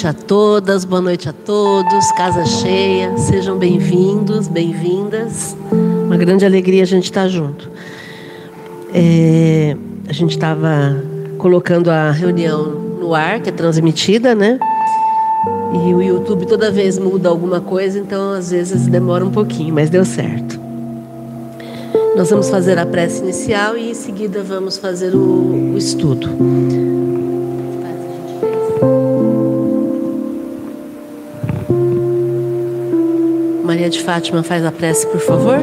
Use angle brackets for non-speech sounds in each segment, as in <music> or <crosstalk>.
noite a todas, boa noite a todos, casa cheia, sejam bem-vindos, bem-vindas. Uma grande alegria a gente estar junto. É, a gente estava colocando a reunião no ar, que é transmitida, né? E o YouTube toda vez muda alguma coisa, então às vezes demora um pouquinho, mas deu certo. Nós vamos fazer a prece inicial e em seguida vamos fazer o, o estudo. Maria de Fátima faz a prece, por favor.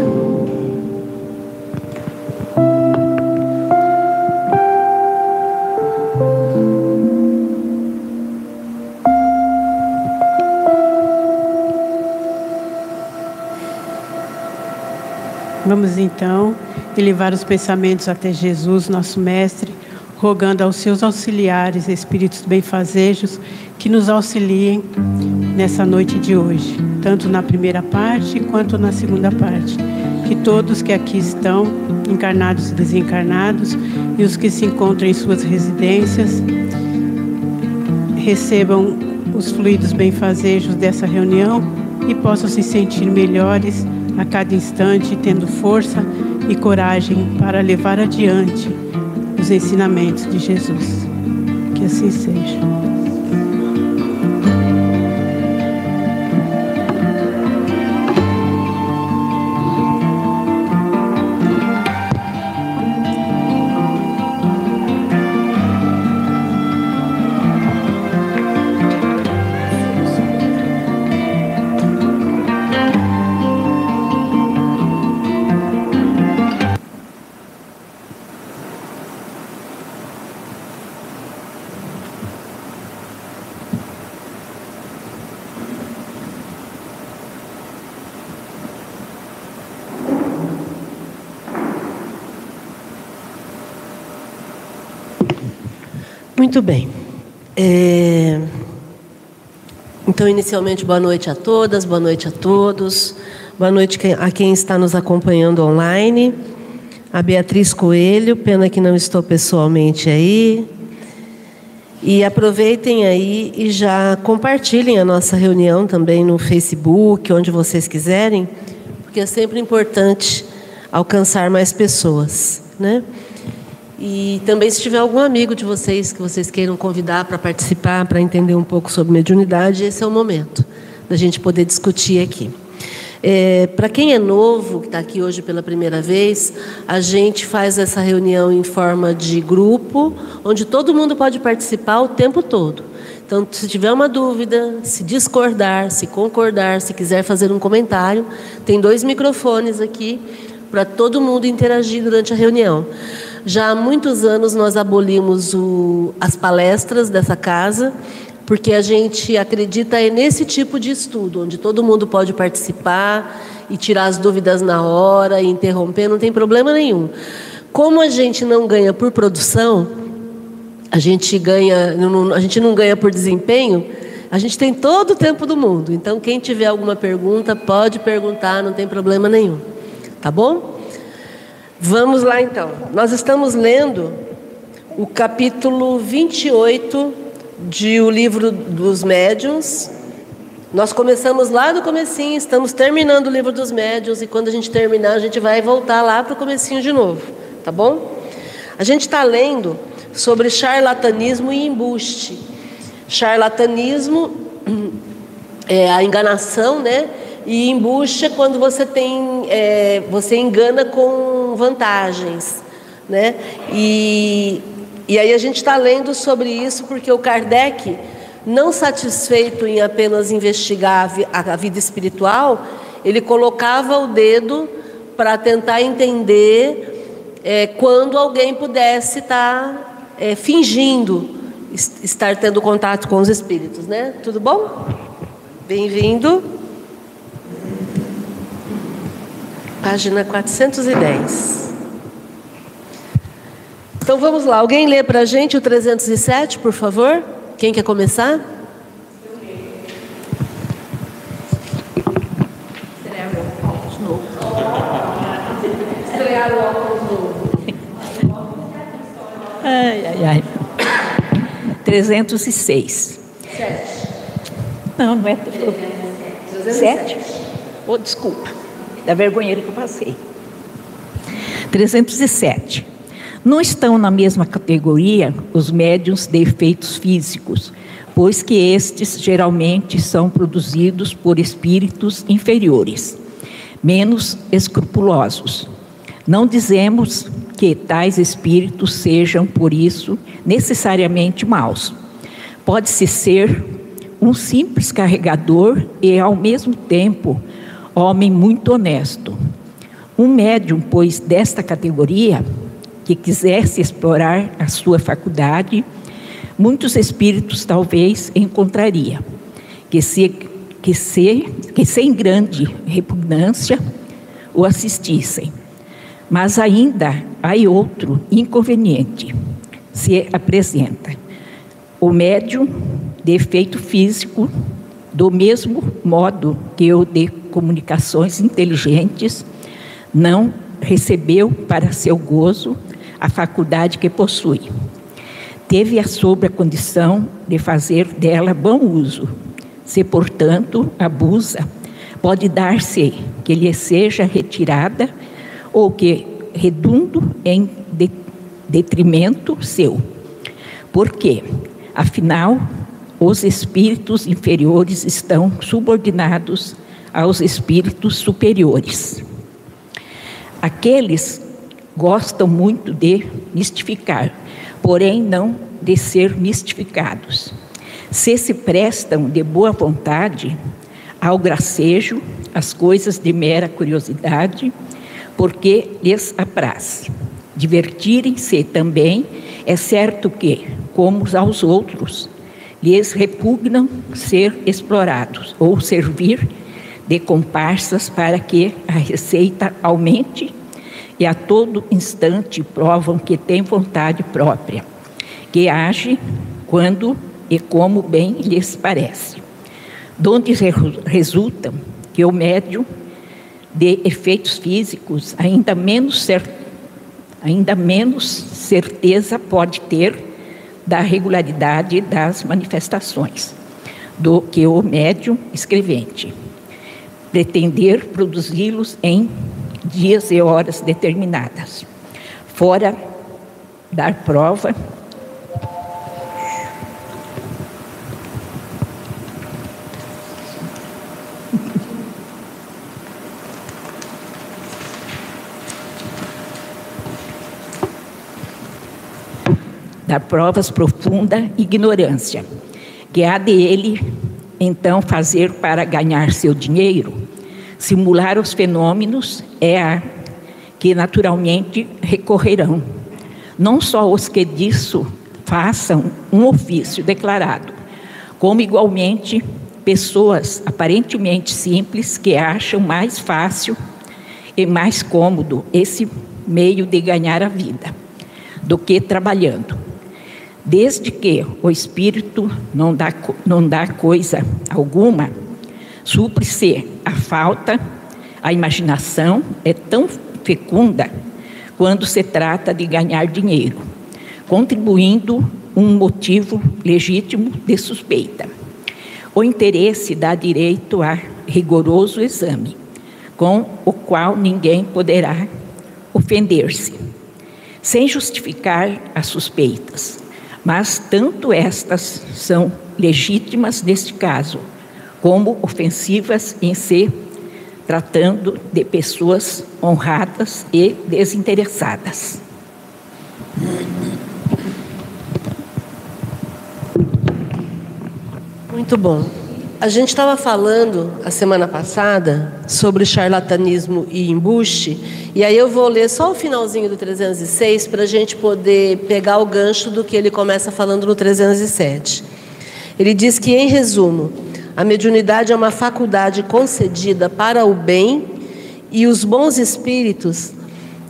Vamos então elevar os pensamentos até Jesus, nosso Mestre, rogando aos seus auxiliares, espíritos benfazejos, que nos auxiliem nessa noite de hoje, tanto na primeira parte quanto na segunda parte. Que todos que aqui estão, encarnados e desencarnados, e os que se encontram em suas residências, recebam os fluidos benfazejos dessa reunião e possam se sentir melhores a cada instante, tendo força e coragem para levar adiante os ensinamentos de Jesus. Que assim seja. Muito bem. É... Então, inicialmente, boa noite a todas, boa noite a todos. Boa noite a quem está nos acompanhando online. A Beatriz Coelho, pena que não estou pessoalmente aí. E aproveitem aí e já compartilhem a nossa reunião também no Facebook, onde vocês quiserem, porque é sempre importante alcançar mais pessoas, né? E também se tiver algum amigo de vocês que vocês queiram convidar para participar, para entender um pouco sobre mediunidade, esse é o momento da gente poder discutir aqui. É, para quem é novo, que está aqui hoje pela primeira vez, a gente faz essa reunião em forma de grupo, onde todo mundo pode participar o tempo todo. Então, se tiver uma dúvida, se discordar, se concordar, se quiser fazer um comentário, tem dois microfones aqui para todo mundo interagir durante a reunião. Já há muitos anos nós abolimos o, as palestras dessa casa, porque a gente acredita nesse tipo de estudo, onde todo mundo pode participar e tirar as dúvidas na hora e interromper, não tem problema nenhum. Como a gente não ganha por produção, a gente ganha, a gente não ganha por desempenho, a gente tem todo o tempo do mundo. Então, quem tiver alguma pergunta, pode perguntar, não tem problema nenhum. Tá bom? Vamos lá então. Nós estamos lendo o capítulo 28 de O Livro dos Médiuns. Nós começamos lá do comecinho, estamos terminando o Livro dos Médiuns e quando a gente terminar, a gente vai voltar lá para o comecinho de novo, tá bom? A gente está lendo sobre charlatanismo e embuste. Charlatanismo <clears throat> é a enganação, né? E embuste é quando você tem, é, você engana com vantagens, né? E, e aí a gente está lendo sobre isso porque o Kardec, não satisfeito em apenas investigar a, a vida espiritual, ele colocava o dedo para tentar entender é, quando alguém pudesse estar tá, é, fingindo estar tendo contato com os espíritos, né? Tudo bom? Bem-vindo. Página 410. Então vamos lá. Alguém lê para a gente o 307, por favor? Quem quer começar? Ai, ai, ai. 306. Sete. Não, não é. Sete? Oh, desculpa, da vergonheira que eu passei. 307. Não estão na mesma categoria os médiums de efeitos físicos, pois que estes geralmente são produzidos por espíritos inferiores, menos escrupulosos. Não dizemos que tais espíritos sejam, por isso, necessariamente maus. Pode-se ser um simples carregador e, ao mesmo tempo, homem muito honesto. Um médium, pois, desta categoria, que quisesse explorar a sua faculdade, muitos espíritos talvez encontraria, que, se, que, se, que sem grande repugnância o assistissem. Mas ainda há outro inconveniente se apresenta. O médium de efeito físico, do mesmo modo que o de comunicações inteligentes, não recebeu para seu gozo a faculdade que possui. Teve a sobre a condição de fazer dela bom uso. Se, portanto, abusa, pode dar-se que lhe seja retirada ou que redundo em detrimento seu. Por quê? Afinal, os espíritos inferiores estão subordinados aos espíritos superiores. Aqueles gostam muito de mistificar, porém não de ser mistificados. Se se prestam de boa vontade ao gracejo, as coisas de mera curiosidade, porque lhes apraz. Divertirem-se também, é certo que, como aos outros, lhes repugnam ser explorados ou servir de comparsas para que a receita aumente e a todo instante provam que tem vontade própria, que age quando e como bem lhes parece. Donde resultam que o médium de efeitos físicos, ainda menos, ainda menos certeza pode ter da regularidade das manifestações do que o médium escrevente. Pretender produzi-los em dias e horas determinadas, fora dar prova. Dar provas profunda ignorância, que há de ele então fazer para ganhar seu dinheiro, simular os fenômenos é a que naturalmente recorrerão, não só os que disso façam um ofício declarado, como igualmente pessoas aparentemente simples que acham mais fácil e mais cômodo esse meio de ganhar a vida do que trabalhando. Desde que o espírito não dá, não dá coisa alguma, supre-se a falta, a imaginação é tão fecunda quando se trata de ganhar dinheiro, contribuindo um motivo legítimo de suspeita. O interesse dá direito a rigoroso exame, com o qual ninguém poderá ofender-se, sem justificar as suspeitas mas tanto estas são legítimas neste caso, como ofensivas em se tratando de pessoas honradas e desinteressadas. Muito bom. A gente estava falando a semana passada sobre charlatanismo e embuste E aí eu vou ler só o finalzinho do 306 para a gente poder pegar o gancho do que ele começa falando no 307. Ele diz que, em resumo, a mediunidade é uma faculdade concedida para o bem e os bons espíritos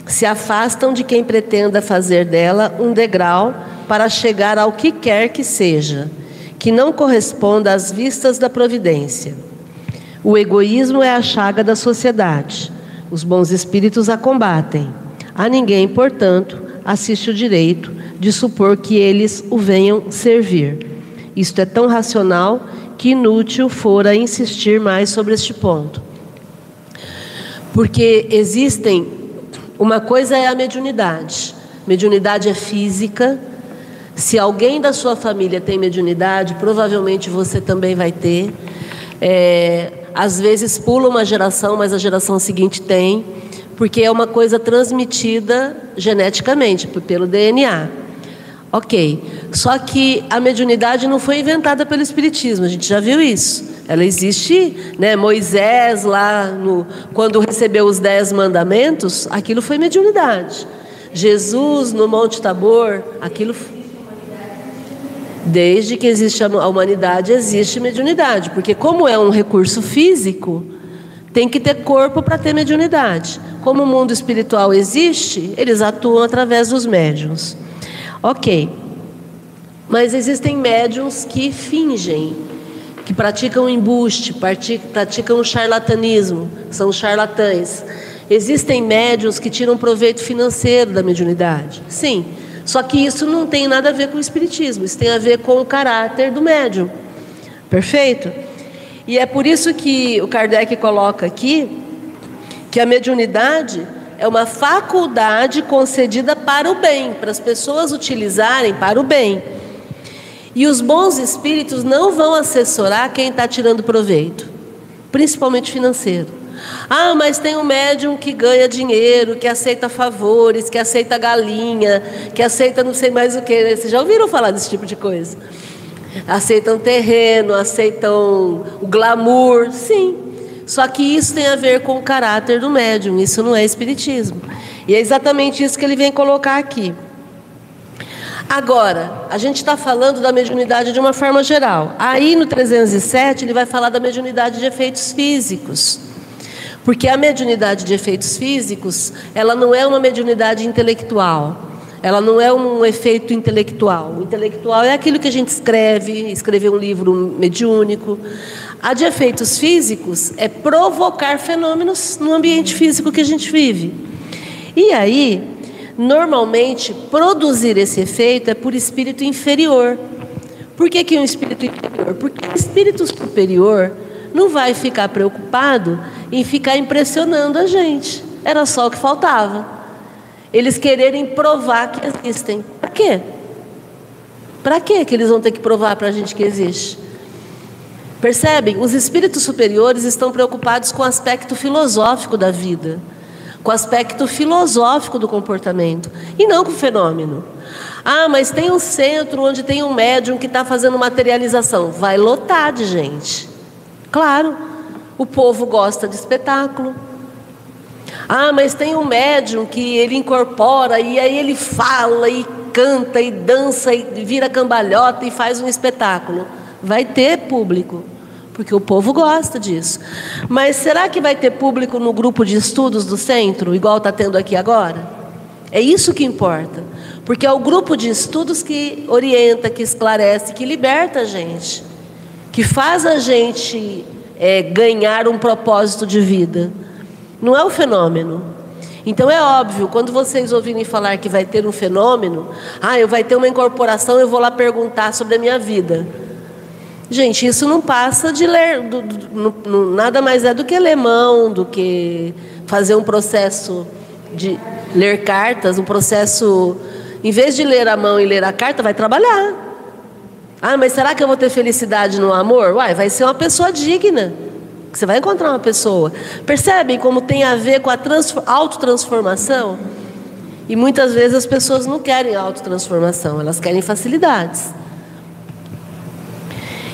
se afastam de quem pretenda fazer dela um degrau para chegar ao que quer que seja, que não corresponda às vistas da providência. O egoísmo é a chaga da sociedade. Os bons espíritos a combatem. A ninguém, portanto, assiste o direito de supor que eles o venham servir. Isto é tão racional que inútil fora insistir mais sobre este ponto. Porque existem. Uma coisa é a mediunidade. Mediunidade é física. Se alguém da sua família tem mediunidade, provavelmente você também vai ter. É, às vezes pula uma geração, mas a geração seguinte tem, porque é uma coisa transmitida geneticamente, pelo DNA. Ok. Só que a mediunidade não foi inventada pelo Espiritismo, a gente já viu isso. Ela existe, né? Moisés lá, no, quando recebeu os dez mandamentos, aquilo foi mediunidade. Jesus no Monte Tabor, aquilo Desde que existe a humanidade, existe mediunidade, porque como é um recurso físico, tem que ter corpo para ter mediunidade. Como o mundo espiritual existe, eles atuam através dos médiums. Ok. Mas existem médiums que fingem, que praticam embuste, praticam charlatanismo, são charlatães. Existem médiums que tiram proveito financeiro da mediunidade. Sim, só que isso não tem nada a ver com o espiritismo, isso tem a ver com o caráter do médium. Perfeito? E é por isso que o Kardec coloca aqui que a mediunidade é uma faculdade concedida para o bem, para as pessoas utilizarem para o bem. E os bons espíritos não vão assessorar quem está tirando proveito, principalmente financeiro. Ah, mas tem um médium que ganha dinheiro, que aceita favores, que aceita galinha, que aceita não sei mais o que. Vocês já ouviram falar desse tipo de coisa? Aceitam terreno, aceitam o glamour, sim. Só que isso tem a ver com o caráter do médium, isso não é espiritismo. E é exatamente isso que ele vem colocar aqui. Agora, a gente está falando da mediunidade de uma forma geral. Aí no 307 ele vai falar da mediunidade de efeitos físicos. Porque a mediunidade de efeitos físicos, ela não é uma mediunidade intelectual. Ela não é um efeito intelectual. O intelectual é aquilo que a gente escreve, escrever um livro mediúnico. A de efeitos físicos é provocar fenômenos no ambiente físico que a gente vive. E aí, normalmente, produzir esse efeito é por espírito inferior. Por que, que um espírito inferior? Porque o espírito superior não vai ficar preocupado em ficar impressionando a gente. Era só o que faltava. Eles quererem provar que existem. Para quê? Para que eles vão ter que provar para a gente que existe? Percebem? Os espíritos superiores estão preocupados com o aspecto filosófico da vida, com o aspecto filosófico do comportamento, e não com o fenômeno. Ah, mas tem um centro onde tem um médium que está fazendo materialização. Vai lotar de gente. Claro, o povo gosta de espetáculo. Ah, mas tem um médium que ele incorpora e aí ele fala e canta e dança e vira cambalhota e faz um espetáculo. Vai ter público, porque o povo gosta disso. Mas será que vai ter público no grupo de estudos do centro, igual está tendo aqui agora? É isso que importa, porque é o grupo de estudos que orienta, que esclarece, que liberta a gente que faz a gente é, ganhar um propósito de vida. Não é o fenômeno. Então é óbvio, quando vocês ouvirem falar que vai ter um fenômeno, ah, eu vai ter uma incorporação, eu vou lá perguntar sobre a minha vida. Gente, isso não passa de ler, do, do, no, nada mais é do que ler mão, do que fazer um processo de ler cartas, um processo, em vez de ler a mão e ler a carta, vai trabalhar. Ah, mas será que eu vou ter felicidade no amor? Uai, vai ser uma pessoa digna. Você vai encontrar uma pessoa. Percebem como tem a ver com a autotransformação? E muitas vezes as pessoas não querem autotransformação, elas querem facilidades.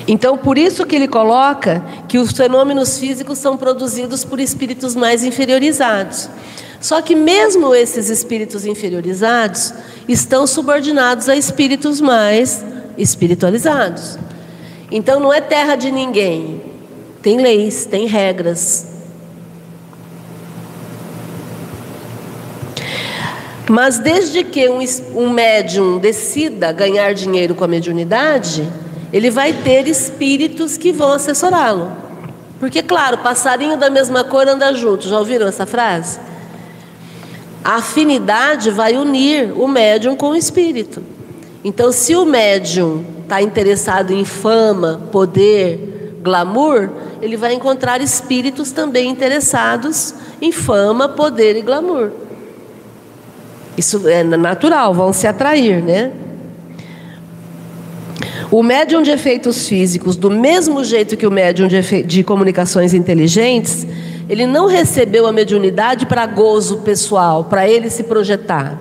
Então, por isso que ele coloca que os fenômenos físicos são produzidos por espíritos mais inferiorizados. Só que mesmo esses espíritos inferiorizados estão subordinados a espíritos mais espiritualizados. Então não é terra de ninguém. Tem leis, tem regras. Mas desde que um, um médium decida ganhar dinheiro com a mediunidade, ele vai ter espíritos que vão assessorá-lo. Porque, claro, passarinho da mesma cor anda junto. Já ouviram essa frase? A afinidade vai unir o médium com o espírito. Então, se o médium está interessado em fama, poder, glamour, ele vai encontrar espíritos também interessados em fama, poder e glamour. Isso é natural, vão se atrair, né? O médium de efeitos físicos, do mesmo jeito que o médium de, de comunicações inteligentes, ele não recebeu a mediunidade para gozo pessoal, para ele se projetar.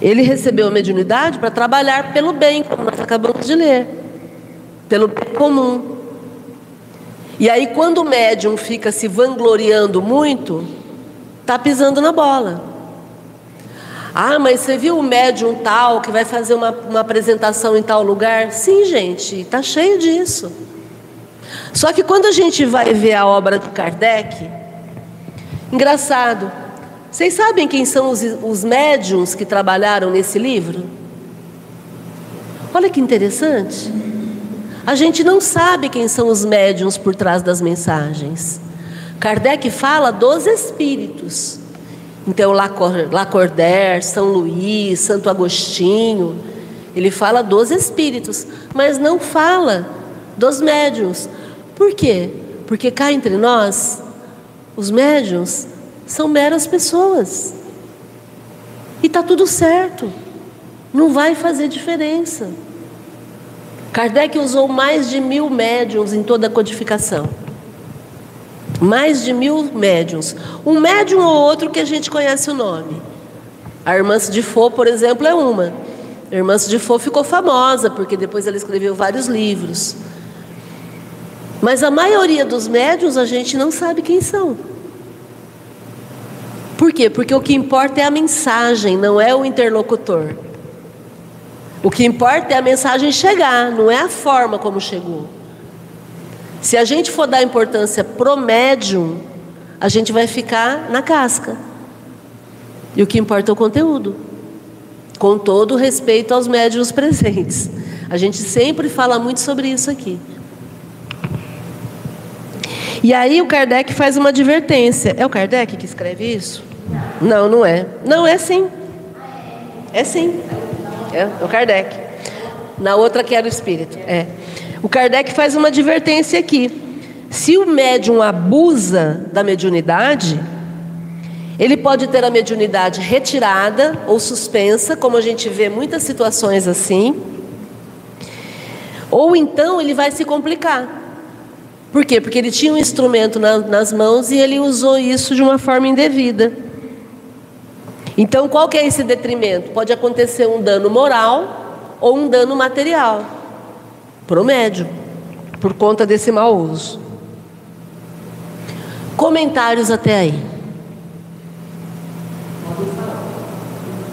Ele recebeu a mediunidade para trabalhar pelo bem, como nós acabamos de ler, pelo bem comum. E aí, quando o médium fica se vangloriando muito, está pisando na bola. Ah, mas você viu o médium tal que vai fazer uma, uma apresentação em tal lugar? Sim, gente, está cheio disso. Só que quando a gente vai ver a obra do Kardec, engraçado, vocês sabem quem são os, os médiums que trabalharam nesse livro? Olha que interessante. A gente não sabe quem são os médiums por trás das mensagens. Kardec fala dos espíritos. Então, Lacordaire, São Luís, Santo Agostinho, ele fala dos espíritos, mas não fala dos médiums. Por quê? Porque cá entre nós, os médiums são meras pessoas. E está tudo certo. Não vai fazer diferença. Kardec usou mais de mil médiums em toda a codificação. Mais de mil médiums. Um médium ou outro que a gente conhece o nome. A irmã Fô, por exemplo, é uma. A irmã Fô ficou famosa, porque depois ela escreveu vários livros. Mas a maioria dos médiums a gente não sabe quem são. Por quê? Porque o que importa é a mensagem, não é o interlocutor. O que importa é a mensagem chegar, não é a forma como chegou. Se a gente for dar importância pro médium, a gente vai ficar na casca. E o que importa é o conteúdo. Com todo o respeito aos médiums presentes. A gente sempre fala muito sobre isso aqui. E aí o Kardec faz uma advertência. É o Kardec que escreve isso? Não, não é. Não, é sim. É sim. É, é o Kardec. Na outra que era o espírito. É. O Kardec faz uma advertência aqui. Se o médium abusa da mediunidade, ele pode ter a mediunidade retirada ou suspensa, como a gente vê muitas situações assim. Ou então ele vai se complicar. Por quê? Porque ele tinha um instrumento na, nas mãos e ele usou isso de uma forma indevida. Então, qual que é esse detrimento? Pode acontecer um dano moral ou um dano material para o médium, por conta desse mau uso. Comentários até aí.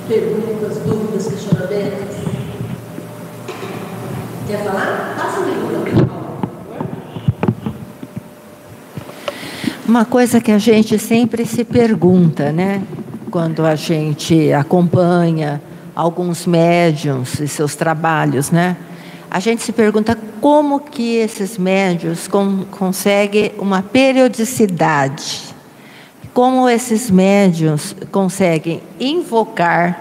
Perguntas, dúvidas, questionamentos? Quer falar? Passa o microfone. Uma coisa que a gente sempre se pergunta, né? Quando a gente acompanha alguns médiums e seus trabalhos, né? A gente se pergunta como que esses médios con conseguem uma periodicidade, como esses médios conseguem invocar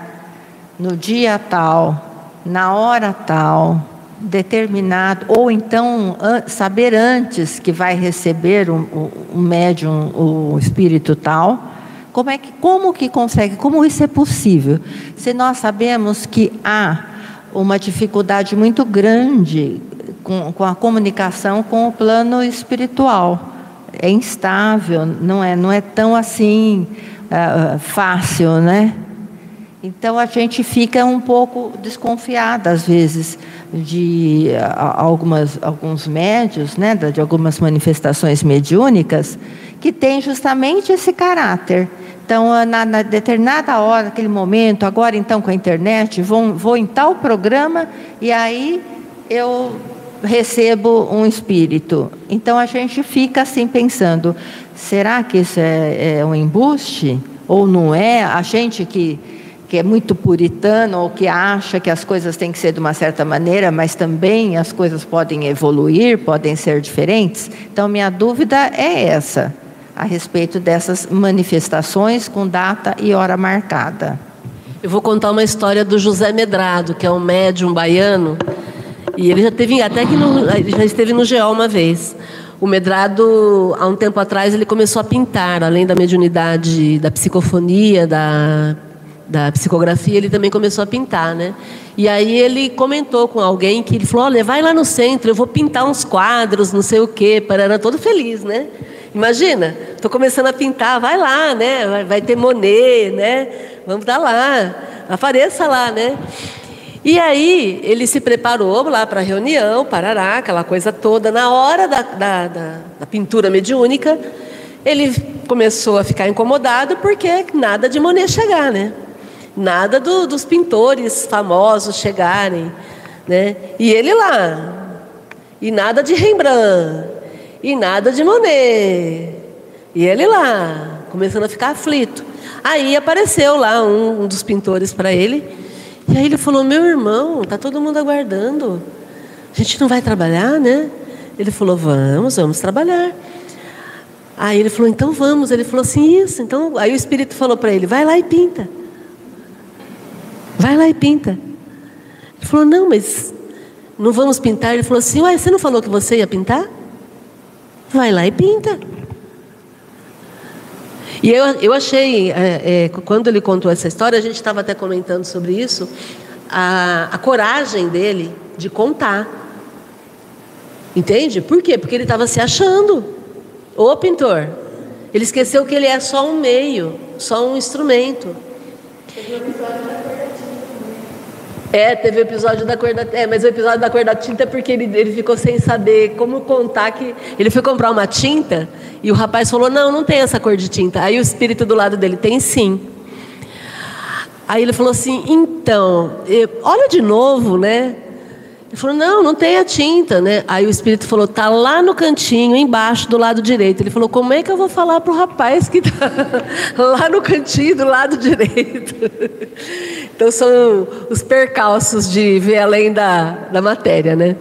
no dia tal, na hora tal, determinado, ou então saber antes que vai receber um, um médium, o espírito tal, como é que como que consegue? Como isso é possível? Se nós sabemos que há uma dificuldade muito grande com, com a comunicação com o plano espiritual. É instável, não é, não é tão assim uh, fácil, né? Então a gente fica um pouco desconfiada às vezes de uh, algumas, alguns médios, né, de algumas manifestações mediúnicas que têm justamente esse caráter Então, na, na, determinada hora, naquele momento, agora então com a internet, vou, vou em tal programa e aí eu recebo um espírito. Então a gente fica assim pensando: será que isso é, é um embuste? Ou não é? A gente que, que é muito puritano ou que acha que as coisas têm que ser de uma certa maneira, mas também as coisas podem evoluir, podem ser diferentes. Então, minha dúvida é essa, a respeito dessas manifestações com data e hora marcada. Eu vou contar uma história do José Medrado, que é um médium baiano e ele já teve, até que no, já esteve no GEO uma vez. O Medrado, há um tempo atrás, ele começou a pintar, além da mediunidade, da psicofonia, da, da psicografia, ele também começou a pintar, né? E aí ele comentou com alguém que ele falou, olha, vai lá no centro, eu vou pintar uns quadros, não sei o quê, para todo feliz, né? Imagina, estou começando a pintar, vai lá, né? Vai, vai ter Monet, né? Vamos dar lá, apareça lá, né? E aí ele se preparou lá para a reunião, parará, aquela coisa toda. Na hora da, da, da, da, pintura mediúnica, ele começou a ficar incomodado porque nada de Monet chegar, né? Nada do, dos pintores famosos chegarem, né? E ele lá, e nada de Rembrandt, e nada de Monet, e ele lá, começando a ficar aflito. Aí apareceu lá um, um dos pintores para ele e aí ele falou: Meu irmão, tá todo mundo aguardando. A gente não vai trabalhar, né? Ele falou: Vamos, vamos trabalhar. Aí ele falou: Então vamos. Ele falou assim: Isso. Então, aí o Espírito falou para ele: Vai lá e pinta. Vai lá e pinta. Ele falou: Não, mas não vamos pintar. Ele falou assim: Ué, você não falou que você ia pintar? Vai lá e pinta. E eu, eu achei, é, é, quando ele contou essa história, a gente estava até comentando sobre isso, a, a coragem dele de contar. Entende? Por quê? Porque ele estava se achando. Ô pintor, ele esqueceu que ele é só um meio, só um instrumento. É, teve o episódio da cor da É, mas o episódio da cor da tinta é porque ele, ele ficou sem saber como contar que. Ele foi comprar uma tinta e o rapaz falou: Não, não tem essa cor de tinta. Aí o espírito do lado dele tem sim. Aí ele falou assim: Então, olha de novo, né? Ele falou: Não, não tem a tinta, né? Aí o espírito falou: Tá lá no cantinho, embaixo, do lado direito. Ele falou: Como é que eu vou falar para o rapaz que está <laughs> lá no cantinho, do lado direito? <laughs> então são os percalços de ver além da, da matéria, né?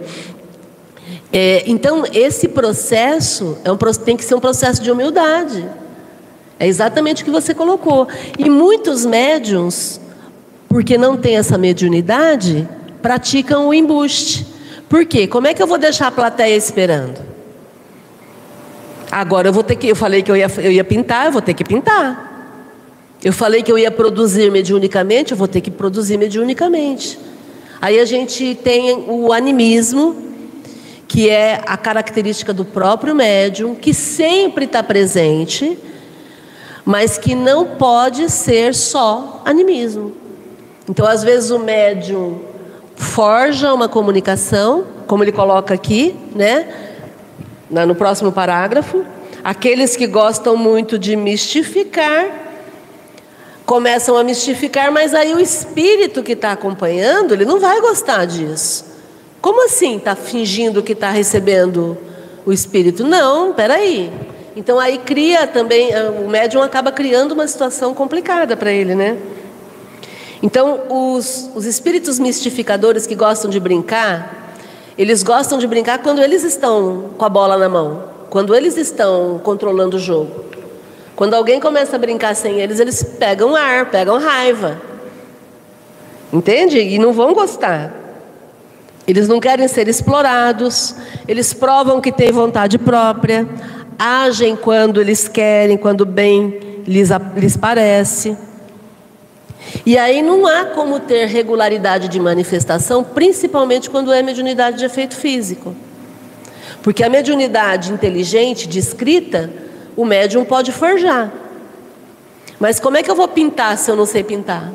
É, então esse processo é um, tem que ser um processo de humildade. É exatamente o que você colocou. E muitos médiums, porque não têm essa mediunidade, praticam o embuste. Por quê? Como é que eu vou deixar a plateia esperando? Agora eu vou ter que. Eu falei que eu ia, eu ia pintar, eu vou ter que pintar. Eu falei que eu ia produzir mediunicamente, eu vou ter que produzir mediunicamente. Aí a gente tem o animismo, que é a característica do próprio médium, que sempre está presente, mas que não pode ser só animismo. Então, às vezes, o médium forja uma comunicação, como ele coloca aqui, né? No próximo parágrafo. Aqueles que gostam muito de mistificar, começam a mistificar, mas aí o espírito que está acompanhando, ele não vai gostar disso. Como assim está fingindo que está recebendo o espírito? Não, peraí. Então aí cria também, o médium acaba criando uma situação complicada para ele, né? Então, os, os espíritos mistificadores que gostam de brincar, eles gostam de brincar quando eles estão com a bola na mão, quando eles estão controlando o jogo. Quando alguém começa a brincar sem eles, eles pegam ar, pegam raiva. Entende? E não vão gostar. Eles não querem ser explorados, eles provam que têm vontade própria, agem quando eles querem, quando bem lhes, lhes parece. E aí não há como ter regularidade de manifestação, principalmente quando é mediunidade de efeito físico. Porque a mediunidade inteligente, de escrita, o médium pode forjar. Mas como é que eu vou pintar se eu não sei pintar?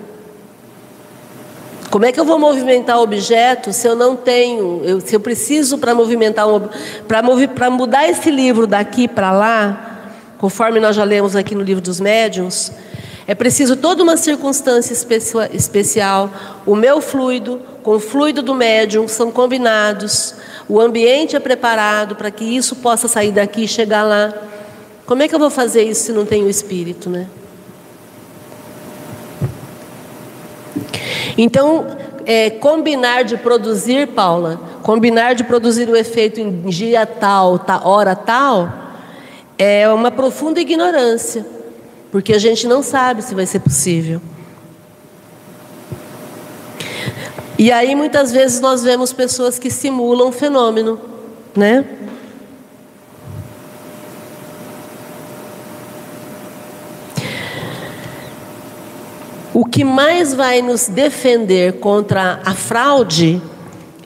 Como é que eu vou movimentar o objeto se eu não tenho, eu, se eu preciso para movimentar para movi, mudar esse livro daqui para lá, conforme nós já lemos aqui no livro dos médiuns, É preciso toda uma circunstância especial. O meu fluido com o fluido do médium são combinados. O ambiente é preparado para que isso possa sair daqui e chegar lá. Como é que eu vou fazer isso se não tenho espírito, né? Então, é, combinar de produzir, Paula, combinar de produzir o efeito em dia tal, hora tal, é uma profunda ignorância, porque a gente não sabe se vai ser possível. E aí muitas vezes nós vemos pessoas que simulam fenômeno, né? O que mais vai nos defender contra a fraude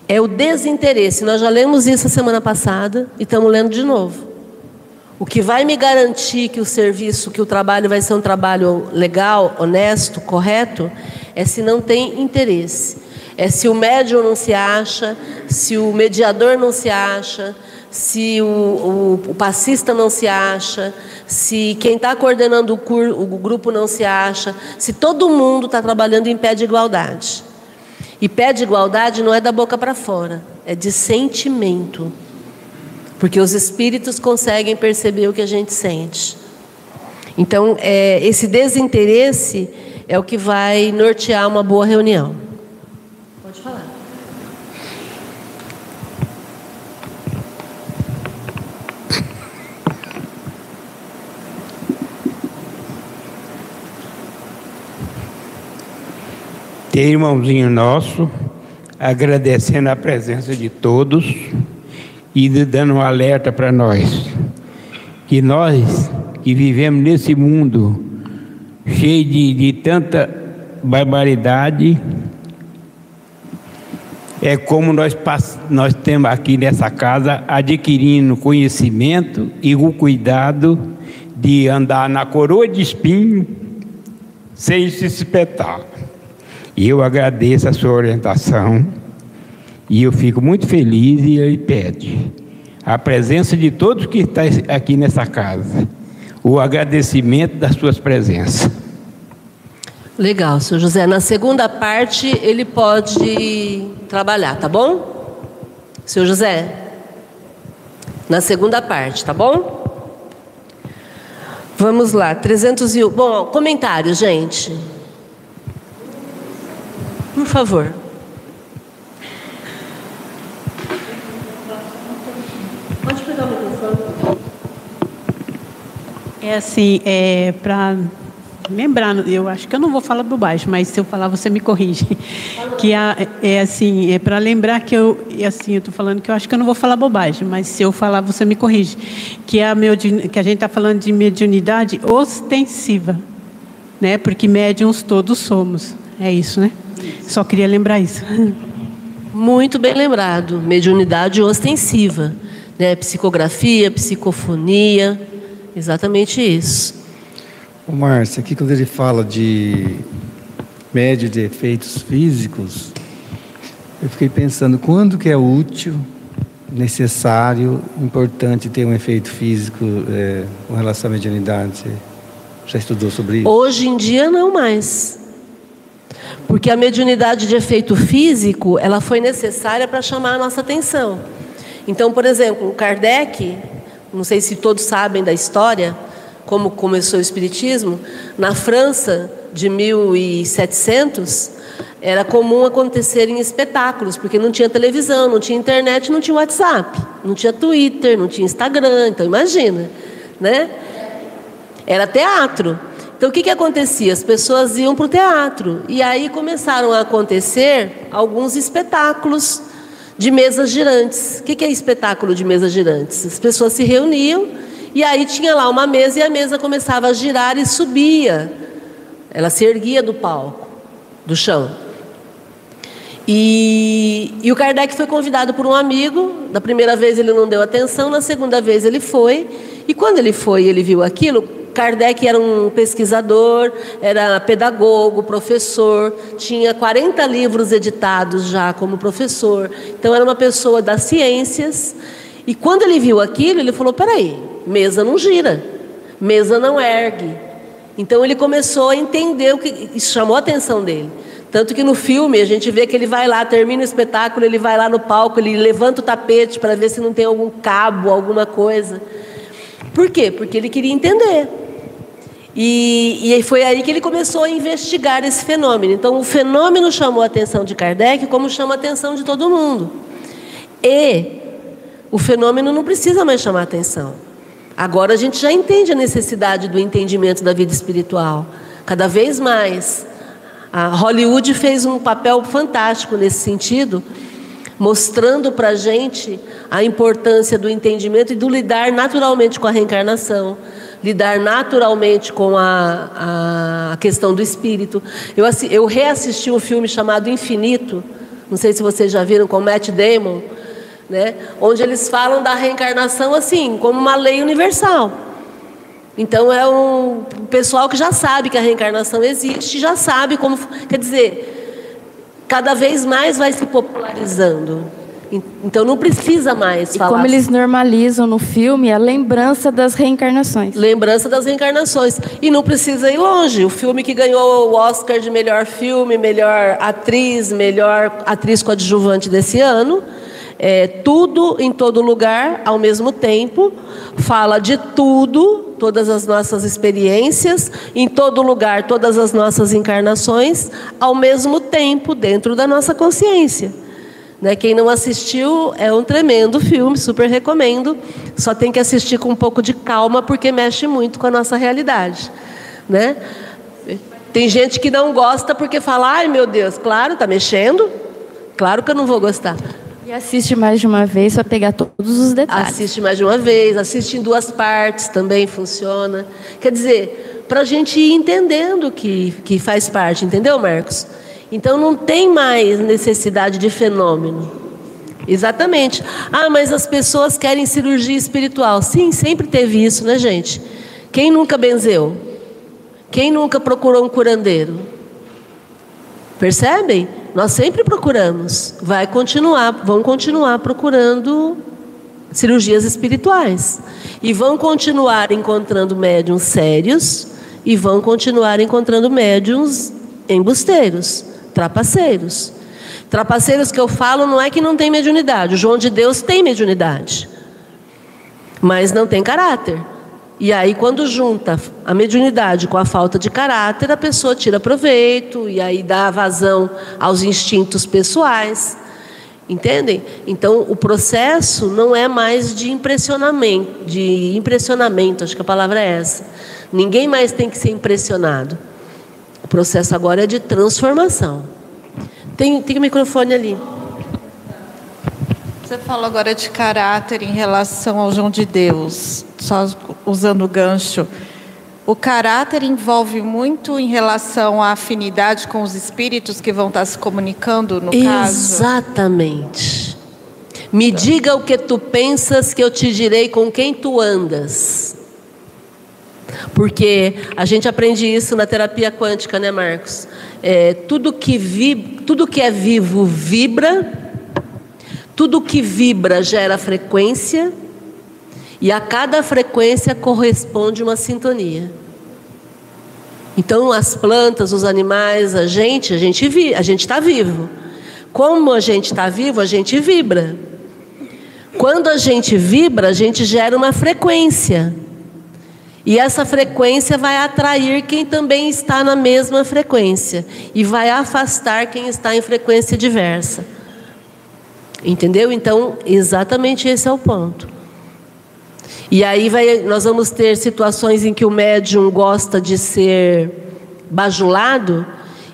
é o desinteresse. Nós já lemos isso a semana passada e estamos lendo de novo. O que vai me garantir que o serviço, que o trabalho vai ser um trabalho legal, honesto, correto, é se não tem interesse. É se o médium não se acha, se o mediador não se acha, se o, o, o passista não se acha, se quem está coordenando o, cur, o grupo não se acha, se todo mundo está trabalhando em pé de igualdade. E pé de igualdade não é da boca para fora, é de sentimento. Porque os espíritos conseguem perceber o que a gente sente. Então, é, esse desinteresse é o que vai nortear uma boa reunião. Pode falar. Tem irmãozinho nosso agradecendo a presença de todos e dando um alerta para nós. Que nós que vivemos nesse mundo cheio de, de tanta barbaridade, é como nós, nós temos aqui nessa casa adquirindo conhecimento e o cuidado de andar na coroa de espinho sem se espetar. E eu agradeço a sua orientação e eu fico muito feliz e ele pede a presença de todos que estão aqui nessa casa, o agradecimento das suas presenças. Legal, senhor José. Na segunda parte ele pode trabalhar, tá bom? Senhor José, na segunda parte, tá bom? Vamos lá, 300 e... Bom, comentários, gente. Por favor. Pode pegar o microfone. É assim, é para lembrar, eu acho que eu não vou falar bobagem, mas se eu falar você me corrige. Que a, é assim, é para lembrar que eu, é assim, eu estou falando que eu acho que eu não vou falar bobagem, mas se eu falar você me corrige. Que a meu, que a gente está falando de mediunidade ostensiva, né? Porque médiums todos somos. É isso, né? Só queria lembrar isso. Muito bem lembrado. Mediunidade ostensiva. Né? Psicografia, psicofonia. Exatamente isso. O Márcio, aqui quando ele fala de médio de efeitos físicos, eu fiquei pensando quando que é útil, necessário, importante ter um efeito físico é, com relação à mediunidade. Você já estudou sobre isso? Hoje em dia não mais. Porque a mediunidade de efeito físico, ela foi necessária para chamar a nossa atenção. Então, por exemplo, Kardec, não sei se todos sabem da história, como começou o espiritismo, na França de 1700, era comum acontecer em espetáculos, porque não tinha televisão, não tinha internet, não tinha WhatsApp, não tinha Twitter, não tinha Instagram, então imagina, né? Era teatro. Então o que, que acontecia? As pessoas iam para o teatro e aí começaram a acontecer alguns espetáculos de mesas girantes. O que, é espetáculo de mesas girantes? As pessoas se reuniam e aí tinha lá uma mesa e a mesa começava a girar e subia. Ela se erguia do palco, do chão. E, e, o Kardec foi convidado por um amigo. Da primeira vez ele não deu atenção, na segunda vez ele foi. E quando ele foi, ele viu aquilo. Kardec era um pesquisador, era pedagogo, professor, tinha 40 livros editados já como professor. Então era uma pessoa das ciências. E quando ele viu aquilo, ele falou: peraí, mesa não gira, mesa não ergue. Então ele começou a entender o que isso chamou a atenção dele. Tanto que no filme a gente vê que ele vai lá, termina o espetáculo, ele vai lá no palco, ele levanta o tapete para ver se não tem algum cabo, alguma coisa. Por quê? Porque ele queria entender. E, e foi aí que ele começou a investigar esse fenômeno. Então, o fenômeno chamou a atenção de Kardec, como chama a atenção de todo mundo. E o fenômeno não precisa mais chamar atenção. Agora a gente já entende a necessidade do entendimento da vida espiritual. Cada vez mais. A Hollywood fez um papel fantástico nesse sentido, mostrando para a gente a importância do entendimento e do lidar naturalmente com a reencarnação, lidar naturalmente com a, a questão do espírito. Eu, eu reassisti um filme chamado Infinito, não sei se vocês já viram, com Matt Damon, né? onde eles falam da reencarnação assim, como uma lei universal. Então é um pessoal que já sabe que a reencarnação existe, já sabe como. Quer dizer, cada vez mais vai se popularizando. Então não precisa mais falar. E como eles normalizam no filme a lembrança das reencarnações. Lembrança das reencarnações. E não precisa ir longe. O filme que ganhou o Oscar de melhor filme, melhor atriz, melhor atriz coadjuvante desse ano. É, tudo em todo lugar ao mesmo tempo, fala de tudo, todas as nossas experiências, em todo lugar, todas as nossas encarnações, ao mesmo tempo, dentro da nossa consciência. Né? Quem não assistiu é um tremendo filme, super recomendo. Só tem que assistir com um pouco de calma, porque mexe muito com a nossa realidade. Né? Tem gente que não gosta porque fala, ai meu Deus, claro, está mexendo. Claro que eu não vou gostar. E assiste mais de uma vez para pegar todos os detalhes. Assiste mais de uma vez, assiste em duas partes também funciona. Quer dizer, para a gente ir entendendo que, que faz parte, entendeu, Marcos? Então não tem mais necessidade de fenômeno. Exatamente. Ah, mas as pessoas querem cirurgia espiritual. Sim, sempre teve isso, né, gente? Quem nunca benzeu? Quem nunca procurou um curandeiro? Percebem? Nós sempre procuramos. Vai continuar, vão continuar procurando cirurgias espirituais. E vão continuar encontrando médiums sérios e vão continuar encontrando médiums embusteiros trapaceiros. Trapaceiros que eu falo não é que não tem mediunidade. O João de Deus tem mediunidade, mas não tem caráter. E aí, quando junta a mediunidade com a falta de caráter, a pessoa tira proveito e aí dá vazão aos instintos pessoais. Entendem? Então, o processo não é mais de impressionamento, de impressionamento, acho que a palavra é essa. Ninguém mais tem que ser impressionado. O processo agora é de transformação. Tem, tem o microfone ali. Você falou agora de caráter em relação ao João de Deus, só usando o gancho. O caráter envolve muito em relação à afinidade com os espíritos que vão estar se comunicando no Exatamente. caso? Exatamente. Me diga o que tu pensas que eu te direi com quem tu andas. Porque a gente aprende isso na terapia quântica, né, Marcos? É, tudo, que vi, tudo que é vivo vibra, tudo que vibra gera frequência, e a cada frequência corresponde uma sintonia. Então, as plantas, os animais, a gente, a gente vi, a gente está vivo. Como a gente está vivo, a gente vibra. Quando a gente vibra, a gente gera uma frequência. E essa frequência vai atrair quem também está na mesma frequência e vai afastar quem está em frequência diversa. Entendeu? Então, exatamente esse é o ponto. E aí vai, nós vamos ter situações em que o médium gosta de ser bajulado,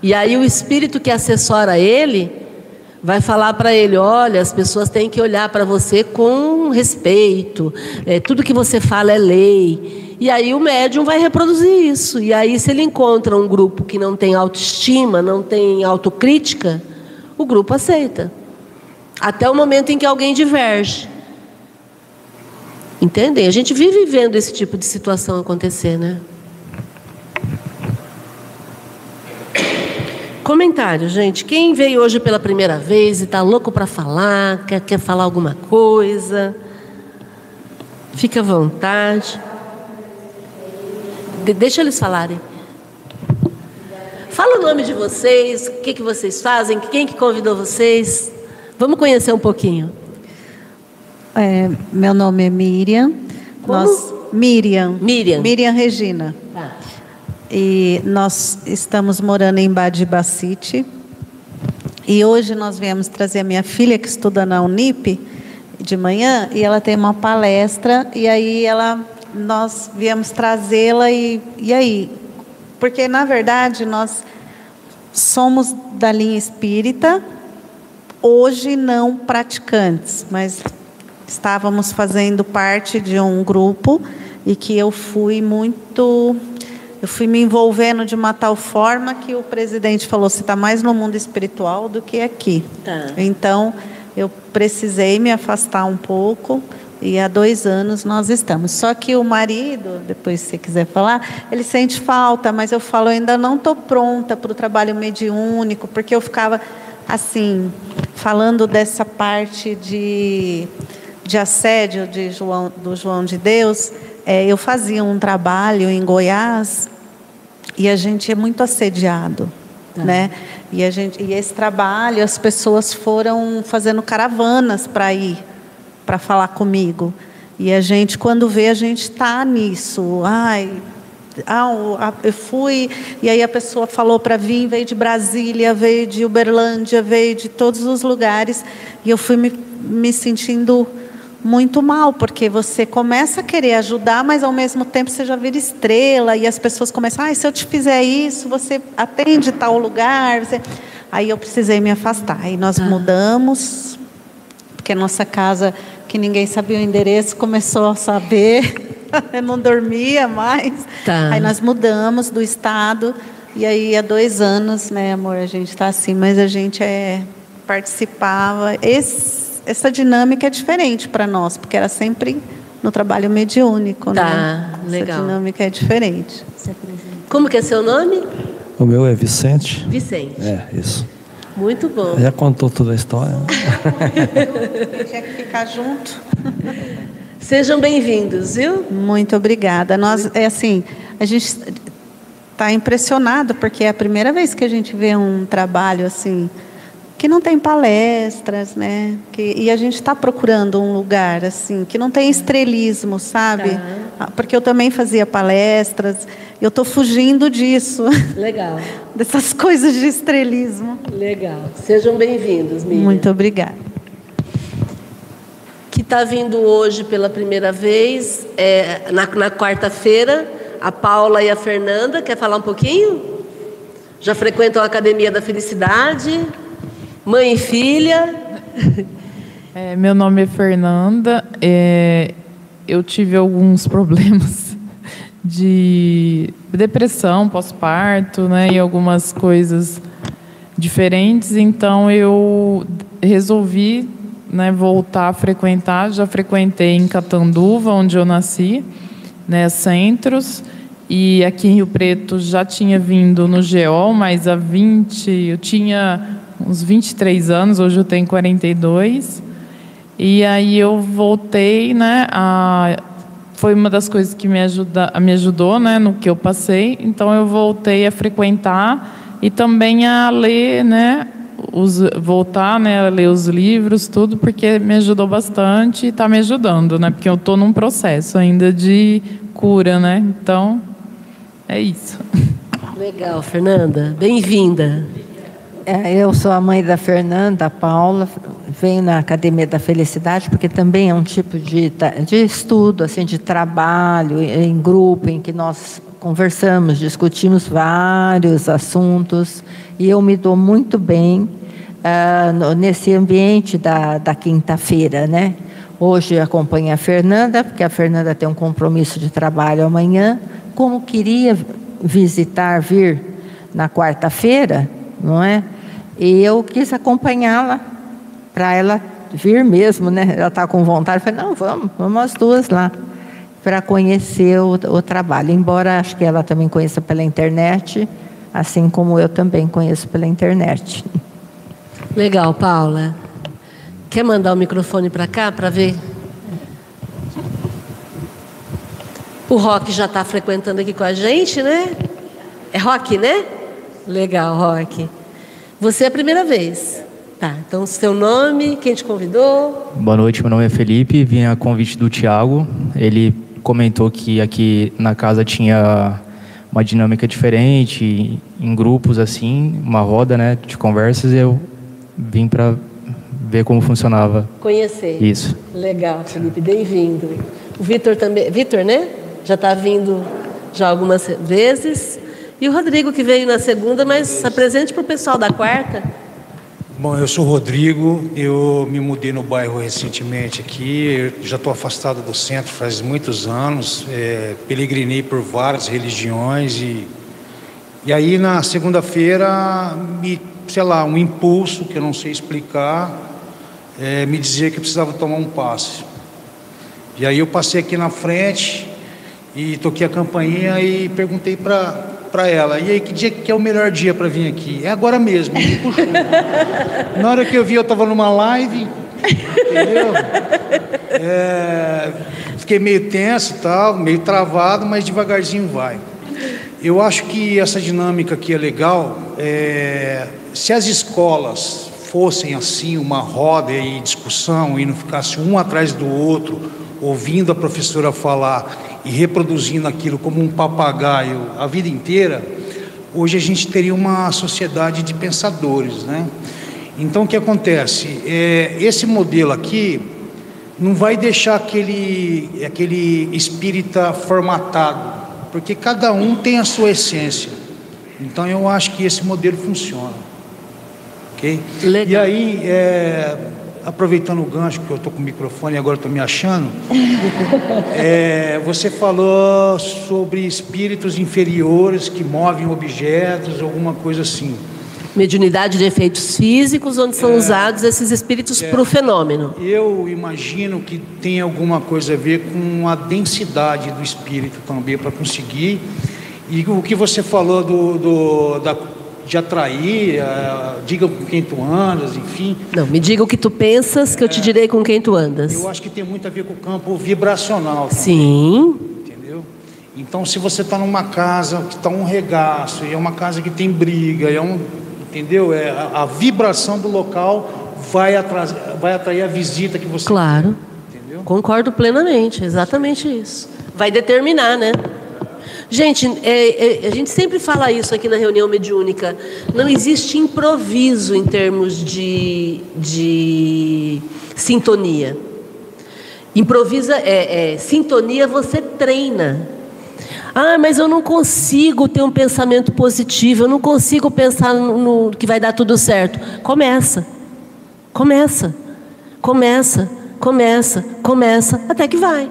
e aí o espírito que assessora ele vai falar para ele: olha, as pessoas têm que olhar para você com respeito, é, tudo que você fala é lei. E aí o médium vai reproduzir isso. E aí, se ele encontra um grupo que não tem autoestima, não tem autocrítica, o grupo aceita. Até o momento em que alguém diverge. Entendem? A gente vive vendo esse tipo de situação acontecer, né? Comentário, gente. Quem veio hoje pela primeira vez e está louco para falar, quer, quer falar alguma coisa, fica à vontade. De, deixa eles falarem. Fala o nome de vocês, o que, que vocês fazem, quem que convidou vocês. Vamos conhecer um pouquinho. É, meu nome é Miriam. Como? Nós, Miriam. Miriam. Miriam Regina. Tá. E nós estamos morando em Badibacite. E hoje nós viemos trazer a minha filha que estuda na Unip de manhã e ela tem uma palestra e aí ela nós viemos trazê-la e, e aí porque na verdade nós somos da linha espírita hoje não praticantes mas estávamos fazendo parte de um grupo e que eu fui muito eu fui me envolvendo de uma tal forma que o presidente falou você está mais no mundo espiritual do que aqui Tá. então eu precisei me afastar um pouco e há dois anos nós estamos. Só que o marido, depois se você quiser falar, ele sente falta, mas eu falo, eu ainda não estou pronta para o trabalho mediúnico, porque eu ficava assim, falando dessa parte de, de assédio de João, do João de Deus. É, eu fazia um trabalho em Goiás e a gente é muito assediado, né? E a gente e esse trabalho as pessoas foram fazendo caravanas para ir para falar comigo. E a gente quando vê a gente está nisso. Ai, ah, eu fui e aí a pessoa falou para vir, veio de Brasília, veio de Uberlândia, veio de todos os lugares e eu fui me, me sentindo muito mal, porque você começa a querer ajudar, mas ao mesmo tempo você já vira estrela e as pessoas começam, ah, se eu te fizer isso, você atende tal lugar. você-" Aí eu precisei me afastar. Aí nós mudamos, porque a nossa casa, que ninguém sabia o endereço, começou a saber. <laughs> eu não dormia mais. Tá. Aí nós mudamos do estado. E aí há dois anos, né, amor, a gente está assim, mas a gente é, participava. Esse, essa dinâmica é diferente para nós, porque era sempre no trabalho mediúnico, Tá, né? legal. Essa dinâmica é diferente. Como que é seu nome? O meu é Vicente. Vicente. É, isso. Muito bom. Já contou toda a história? né? <laughs> Tinha que ficar junto. Sejam bem-vindos, viu? Muito obrigada. Nós, é assim, a gente está impressionado porque é a primeira vez que a gente vê um trabalho assim que não tem palestras, né? Que, e a gente está procurando um lugar assim que não tem estrelismo, sabe? Ah, Porque eu também fazia palestras. Eu estou fugindo disso, Legal, <laughs> dessas coisas de estrelismo. legal. Sejam bem-vindos, Miriam. Muito obrigada. Que está vindo hoje pela primeira vez, é, na, na quarta-feira, a Paula e a Fernanda. Quer falar um pouquinho? Já frequentam a Academia da Felicidade? Mãe e filha? <laughs> É, meu nome é Fernanda. É, eu tive alguns <laughs> problemas de depressão pós-parto, né, e algumas coisas diferentes. Então eu resolvi, né, voltar a frequentar. Já frequentei em Catanduva, onde eu nasci, né, centros. E aqui em Rio Preto já tinha vindo no GEOL, mas há 20, eu tinha uns 23 anos, hoje eu tenho 42. E aí eu voltei, né? A, foi uma das coisas que me, ajuda, me ajudou, né? No que eu passei. Então eu voltei a frequentar e também a ler, né? Os, voltar, né? A ler os livros, tudo, porque me ajudou bastante e está me ajudando, né? Porque eu estou num processo ainda de cura, né? Então é isso. Legal, Fernanda. Bem-vinda. É, eu sou a mãe da Fernanda, a Paula, venho na Academia da Felicidade, porque também é um tipo de, de estudo, assim, de trabalho em grupo, em que nós conversamos, discutimos vários assuntos, e eu me dou muito bem no- nesse ambiente da, da quinta-feira, né? Hoje acompanho a Fernanda, porque a Fernanda tem um compromisso de trabalho amanhã. Como queria visitar, vir na quarta-feira, não é? E eu quis acompanhá-la para ela vir mesmo, né? Ela está com vontade. Eu falei, não, vamos, vamos as duas lá para conhecer o, o trabalho. Embora acho que ela também conheça pela internet, assim como eu também conheço pela internet. Legal, Paula. Quer mandar o microfone para cá para ver? O Rock já está frequentando aqui com a gente, né? É Rock, né? Legal, Roque. Você é a primeira vez. Tá, então seu nome, quem te convidou? Boa noite, meu nome é Felipe, vim a convite do Tiago. Ele comentou que aqui na casa tinha uma dinâmica diferente, em grupos assim, uma roda, né, de conversas, e eu vim para ver como funcionava. Conhecer. Isso. Legal, Felipe, bem-vindo. O Vitor também, Vitor, né? Já está vindo já algumas vezes. E o Rodrigo que veio na segunda, mas apresente para o pessoal da quarta. Bom, eu sou o Rodrigo, eu me mudei no bairro recentemente aqui, já estou afastado do centro faz muitos anos, é, peregrinei por várias religiões e, e aí na segunda-feira, me, sei lá, um impulso que eu não sei explicar, é, me dizia que eu precisava tomar um passe. E aí eu passei aqui na frente e toquei a campainha e perguntei para para ela. E aí, que dia que é o melhor dia para vir aqui? É agora mesmo. Me puxou. <laughs> Na hora que eu vi, eu estava numa live, entendeu? É, fiquei meio tenso e tal, meio travado, mas devagarzinho vai. Eu acho que essa dinâmica aqui é legal. É, se as escolas fossem assim, uma roda e discussão, e não ficasse um atrás do outro, ouvindo a professora falar e reproduzindo aquilo como um papagaio a vida inteira, hoje a gente teria uma sociedade de pensadores, né? Então o que acontece? É, esse modelo aqui não vai deixar aquele, aquele espírita formatado, porque cada um tem a sua essência. Então eu acho que esse modelo funciona. Ok? Legal. E aí, é, aproveitando o gancho, que eu estou com o microfone e agora estou me achando, <laughs> é, você falou sobre espíritos inferiores que movem objetos, alguma coisa assim. Mediunidade de efeitos físicos, onde são é, usados esses espíritos é, para o fenômeno. Eu imagino que tem alguma coisa a ver com a densidade do espírito também, para conseguir. E o que você falou do, do da de atrair, uh, diga com quem tu andas, enfim. Não, me diga o que tu pensas, que eu te direi com quem tu andas. Eu acho que tem muito a ver com o campo vibracional. Também, Sim. Entendeu? Então, se você está numa casa que está um regaço, e é uma casa que tem briga, é um, entendeu? É, a, a vibração do local vai, atras, vai atrair a visita que você Claro. Quer, entendeu? Concordo plenamente, exatamente isso. Vai determinar, né? Gente, é, é, a gente sempre fala isso aqui na reunião mediúnica. Não existe improviso em termos de, de sintonia. Improvisa é, é, sintonia você treina. Ah, mas eu não consigo ter um pensamento positivo, eu não consigo pensar no, no que vai dar tudo certo. Começa. Começa. Começa. Começa. Começa. Até que vai.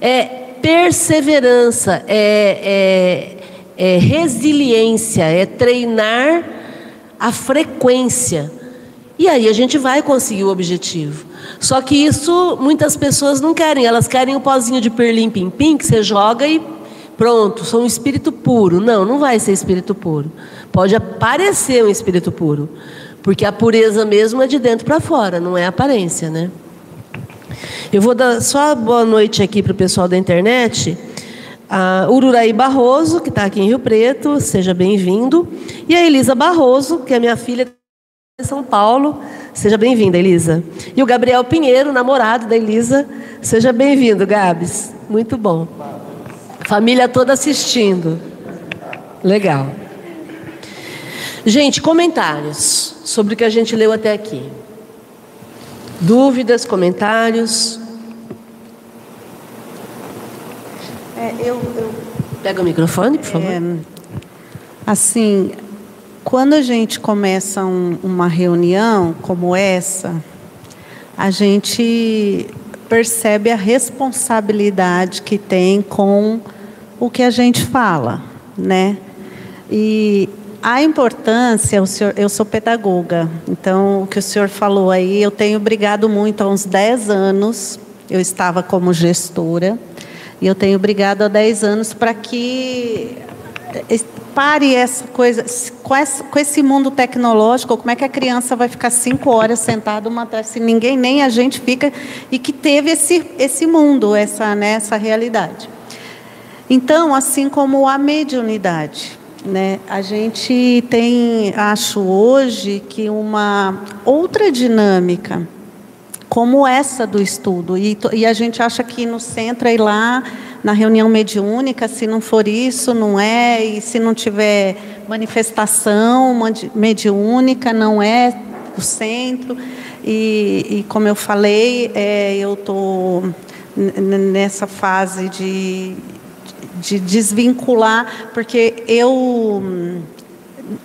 É, perseverança, é, é, é resiliência, é treinar a frequência. E aí a gente vai conseguir o objetivo. Só que isso muitas pessoas não querem, elas querem o pozinho de perlim pim pim que você joga e pronto, sou um espírito puro. Não, não vai ser espírito puro. Pode aparecer um espírito puro, porque a pureza mesmo é de dentro para fora, não é aparência, né? Eu vou dar só boa noite aqui para o pessoal da internet. A Ururaí Barroso, que está aqui em Rio Preto, seja bem-vindo. E a Elisa Barroso, que é minha filha de São Paulo, seja bem-vinda, Elisa. E o Gabriel Pinheiro, namorado da Elisa, seja bem-vindo, Gabs. Muito bom. Família toda assistindo. Legal. Gente, comentários sobre o que a gente leu até aqui. Dúvidas, comentários? É, eu, eu, Pega o microfone, por favor. É, assim, quando a gente começa um, uma reunião como essa, a gente percebe a responsabilidade que tem com o que a gente fala, né? E a importância, o senhor, eu sou pedagoga, então o que o senhor falou aí, eu tenho brigado muito há uns 10 anos, eu estava como gestora, e eu tenho brigado há 10 anos para que pare essa coisa, com, essa, com esse mundo tecnológico, como é que a criança vai ficar cinco horas sentada uma se ninguém, nem a gente fica, e que teve esse, esse mundo, essa, né, essa realidade. Então, assim como a mediunidade, Né? A gente tem, acho hoje, que uma outra dinâmica, como essa do estudo. E, e a gente acha que no centro é ir lá na reunião mediúnica, se não for isso, não é, e se não tiver manifestação mediúnica, não é o centro. E, e como eu falei, é, eu estou nessa fase de de desvincular, porque eu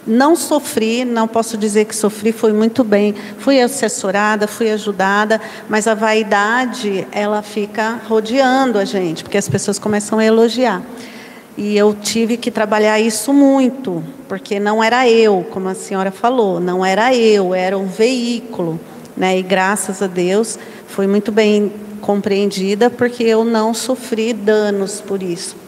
não sofri, não posso dizer que sofri, foi muito bem. Fui assessorada, fui ajudada, mas a vaidade, ela fica rodeando a gente, porque as pessoas começam a elogiar. E eu tive que trabalhar isso muito, porque não era eu, como a senhora falou, não era eu, era um veículo. Né? E graças a Deus foi muito bem compreendida, porque eu não sofri danos por isso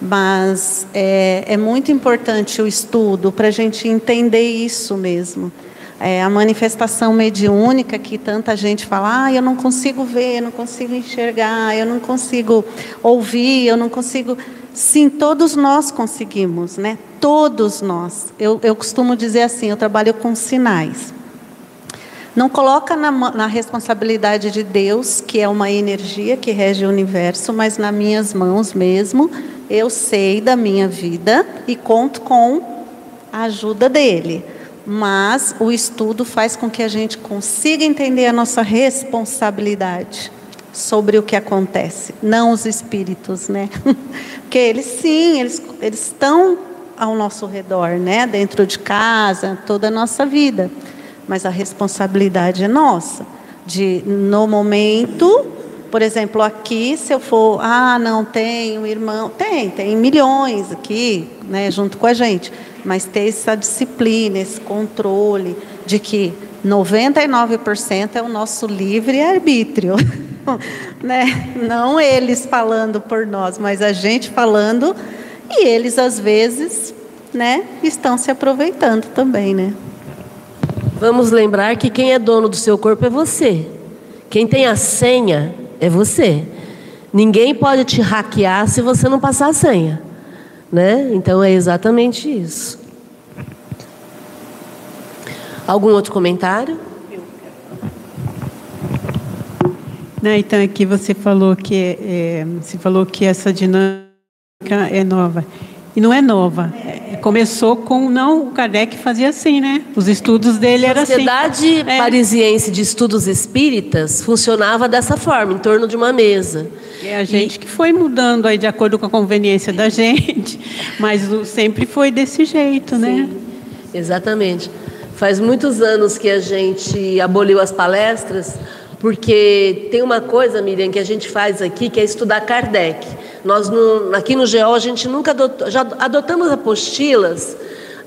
mas é, é muito importante o estudo para a gente entender isso mesmo. É, a manifestação mediúnica que tanta gente fala, ah, eu não consigo ver, eu não consigo enxergar, eu não consigo ouvir, eu não consigo. Sim, todos nós conseguimos, né? Todos nós. Eu, eu costumo dizer assim, eu trabalho com sinais. Não coloca na, na, responsabilidade de Deus, que é uma energia que rege o universo, mas nas minhas mãos mesmo, eu sei da minha vida e conto com a ajuda dele. Mas o estudo faz com que a gente consiga entender a nossa responsabilidade sobre o que acontece, não os espíritos, né? <laughs> Porque eles sim, eles, eles estão ao nosso redor, né? Dentro de casa, toda a nossa vida. Mas a responsabilidade é nossa, de no momento por exemplo, aqui, se eu for, ah, não tem um irmão, tem, tem milhões aqui, né, junto com a gente, mas ter essa disciplina, esse controle de que 99% é o nosso livre arbítrio, <laughs> né? Não eles falando por nós, mas a gente falando e eles às vezes, né, estão se aproveitando também, né? Vamos lembrar que quem é dono do seu corpo é você. Quem tem a senha é você. Ninguém pode te hackear se você não passar a senha. Né? Então é exatamente isso. Algum outro comentário? Não, então aqui você falou que é, você falou que essa dinâmica é nova e não é nova. É, começou com não o Kardec fazia assim, né? Os estudos dele eram assim. A Sociedade é. Parisiense de Estudos Espíritas funcionava dessa forma, em torno de uma mesa. É a gente e... que foi mudando aí de acordo com a conveniência da gente, <laughs> mas sempre foi desse jeito, né? Sim, né? Exatamente. Faz muitos anos que a gente aboliu as palestras, porque tem uma coisa, Miriam, que a gente faz aqui, que é estudar Kardec. Nós no, aqui no GEO a gente nunca adotou, já adotamos apostilas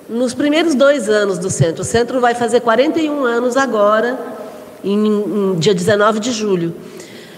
nos primeiros dois anos do centro. O centro vai fazer 41 anos agora, em, em dia 19 de julho.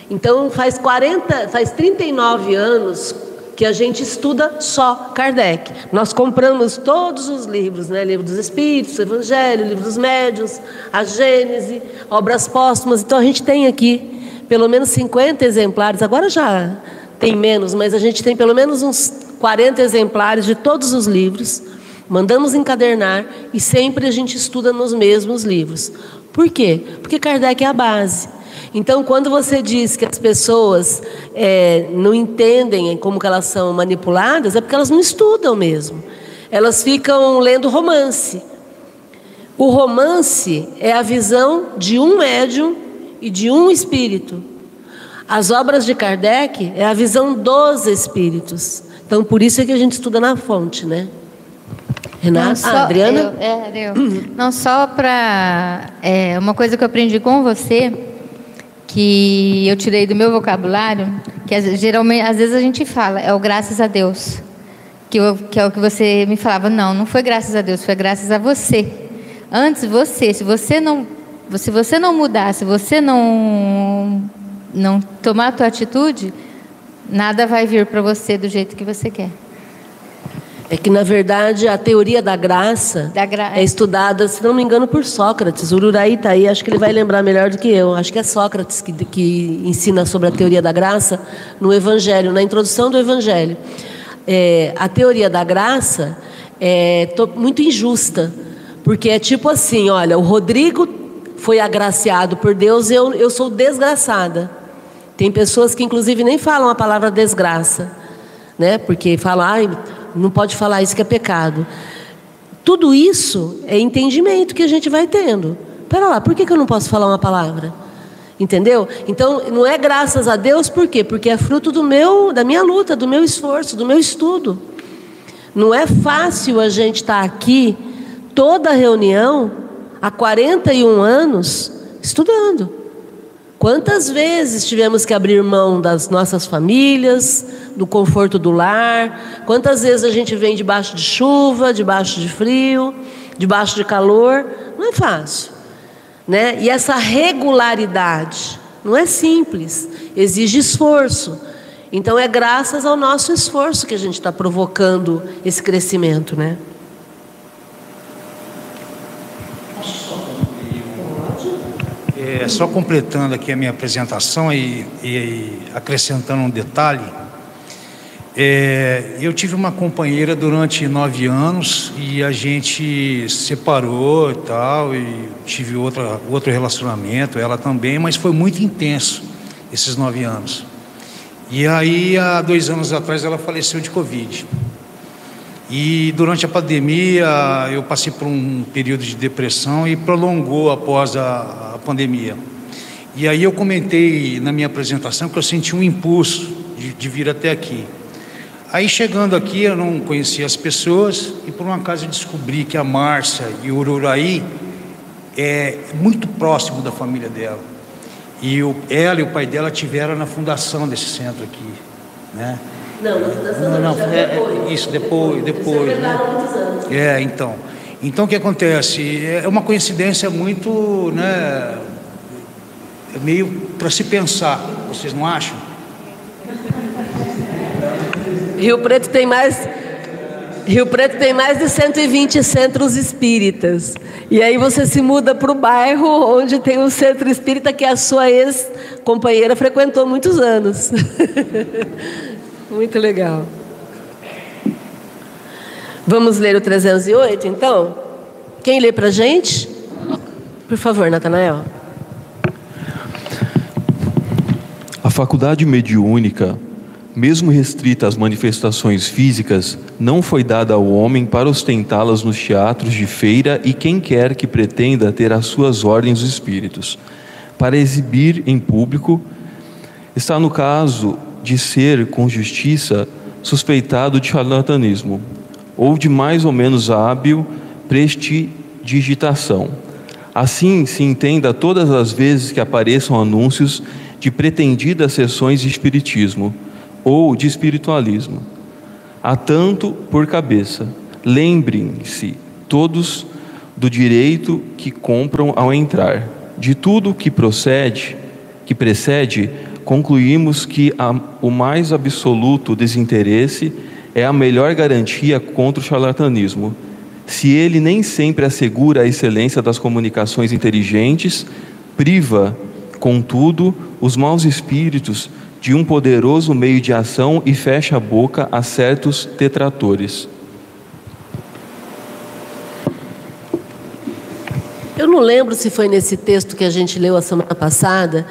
Então faz 40, faz 39 anos que a gente estuda só Kardec. Nós compramos todos os livros, né? Livro dos Espíritos, Evangelho, Livro dos Médiuns, a Gênese, obras póstumas. Então a gente tem aqui pelo menos 50 exemplares. Agora já tem menos, mas a gente tem pelo menos uns 40 exemplares de todos os livros. Mandamos encadernar e sempre a gente estuda nos mesmos livros. Por quê? Porque Kardec é a base. Então, quando você diz que as pessoas é, não entendem como que elas são manipuladas, é porque elas não estudam mesmo. Elas ficam lendo romance. O romance é a visão de um médium e de um espírito. As obras de Kardec é a visão dos espíritos. Então, por isso é que a gente estuda na fonte, né? Renata, só, ah, Adriana? Eu, é, eu. Não só para é, uma coisa que eu aprendi com você, que eu tirei do meu vocabulário, que geralmente às vezes a gente fala, é o graças a Deus, que, eu, que é o que você me falava. Não, não foi graças a Deus, foi graças a você. Antes você, se você não, se você não mudar, se você não não tomar a tua atitude, nada vai vir para você do jeito que você quer. É que, na verdade, a teoria da graça da gra... é estudada, se não me engano, por Sócrates. O Ururaí está aí, acho que ele vai lembrar melhor do que eu. Acho que é Sócrates que, que ensina sobre a teoria da graça no Evangelho, na introdução do Evangelho. É, a teoria da graça é muito injusta, porque é tipo assim, olha, o Rodrigo foi agraciado por Deus, eu, eu sou desgraçada. Tem pessoas que inclusive nem falam a palavra desgraça, né? Porque falam, ai, não pode falar isso que é pecado. Tudo isso é entendimento que a gente vai tendo. Pera lá, por que, que eu não posso falar uma palavra? Entendeu? Então, não é graças a Deus, por quê? Porque é fruto do meu, da minha luta, do meu esforço, do meu estudo. Não é fácil a gente estar aqui toda reunião há 41 anos estudando. Quantas vezes tivemos que abrir mão das nossas famílias, do conforto do lar? Quantas vezes a gente vem debaixo de chuva, debaixo de frio, debaixo de calor? Não é fácil. Né? E essa regularidade não é simples, exige esforço. Então é graças ao nosso esforço que a gente está provocando esse crescimento, né? É, só completando aqui a minha apresentação e, e acrescentando um detalhe, é, eu tive uma companheira durante nove anos e a gente separou e tal, e tive outra, outro relacionamento, ela também, mas foi muito intenso esses nove anos. E aí, há dois anos atrás, ela faleceu de Covid. E durante a pandemia, eu passei por um período de depressão e prolongou após a, a pandemia. E aí eu comentei na minha apresentação que eu senti um impulso de, de vir até aqui. Aí chegando aqui, eu não conhecia as pessoas e por um acaso eu descobri que a Márcia e o Ururaí é muito próximo da família dela. E o, ela e o pai dela tiveram na fundação desse centro aqui, né? Não, na fundação Não, não, já é, depois. é, isso depois, depois, Vocês né? muitos anos. É, então. Então o que acontece? É uma coincidência muito, né? é Meio para se pensar, vocês não acham? Rio Preto tem mais Rio Preto tem mais de 120 centros espíritas. E aí você se muda para o bairro onde tem um centro espírita que a sua ex-companheira frequentou muitos anos. <laughs> Muito legal. Vamos ler o 308, então? Quem lê para gente? Por favor, Natanael. A faculdade mediúnica, mesmo restrita às manifestações físicas, não foi dada ao homem para ostentá-las nos teatros de feira e quem quer que pretenda ter as suas ordens os espíritos. Para exibir em público, está no caso de ser, com justiça, suspeitado de charlatanismo ou de mais ou menos hábil prestidigitação. Assim se entenda todas as vezes que apareçam anúncios de pretendidas sessões de espiritismo ou de espiritualismo. Há tanto por cabeça. Lembrem-se todos do direito que compram ao entrar. De tudo que procede, que precede, concluímos que a, o mais absoluto desinteresse é a melhor garantia contra o charlatanismo. Se ele nem sempre assegura a excelência das comunicações inteligentes, priva, contudo, os maus espíritos de um poderoso meio de ação e fecha a boca a certos detratores. Eu não lembro se foi nesse texto que a gente leu a semana passada,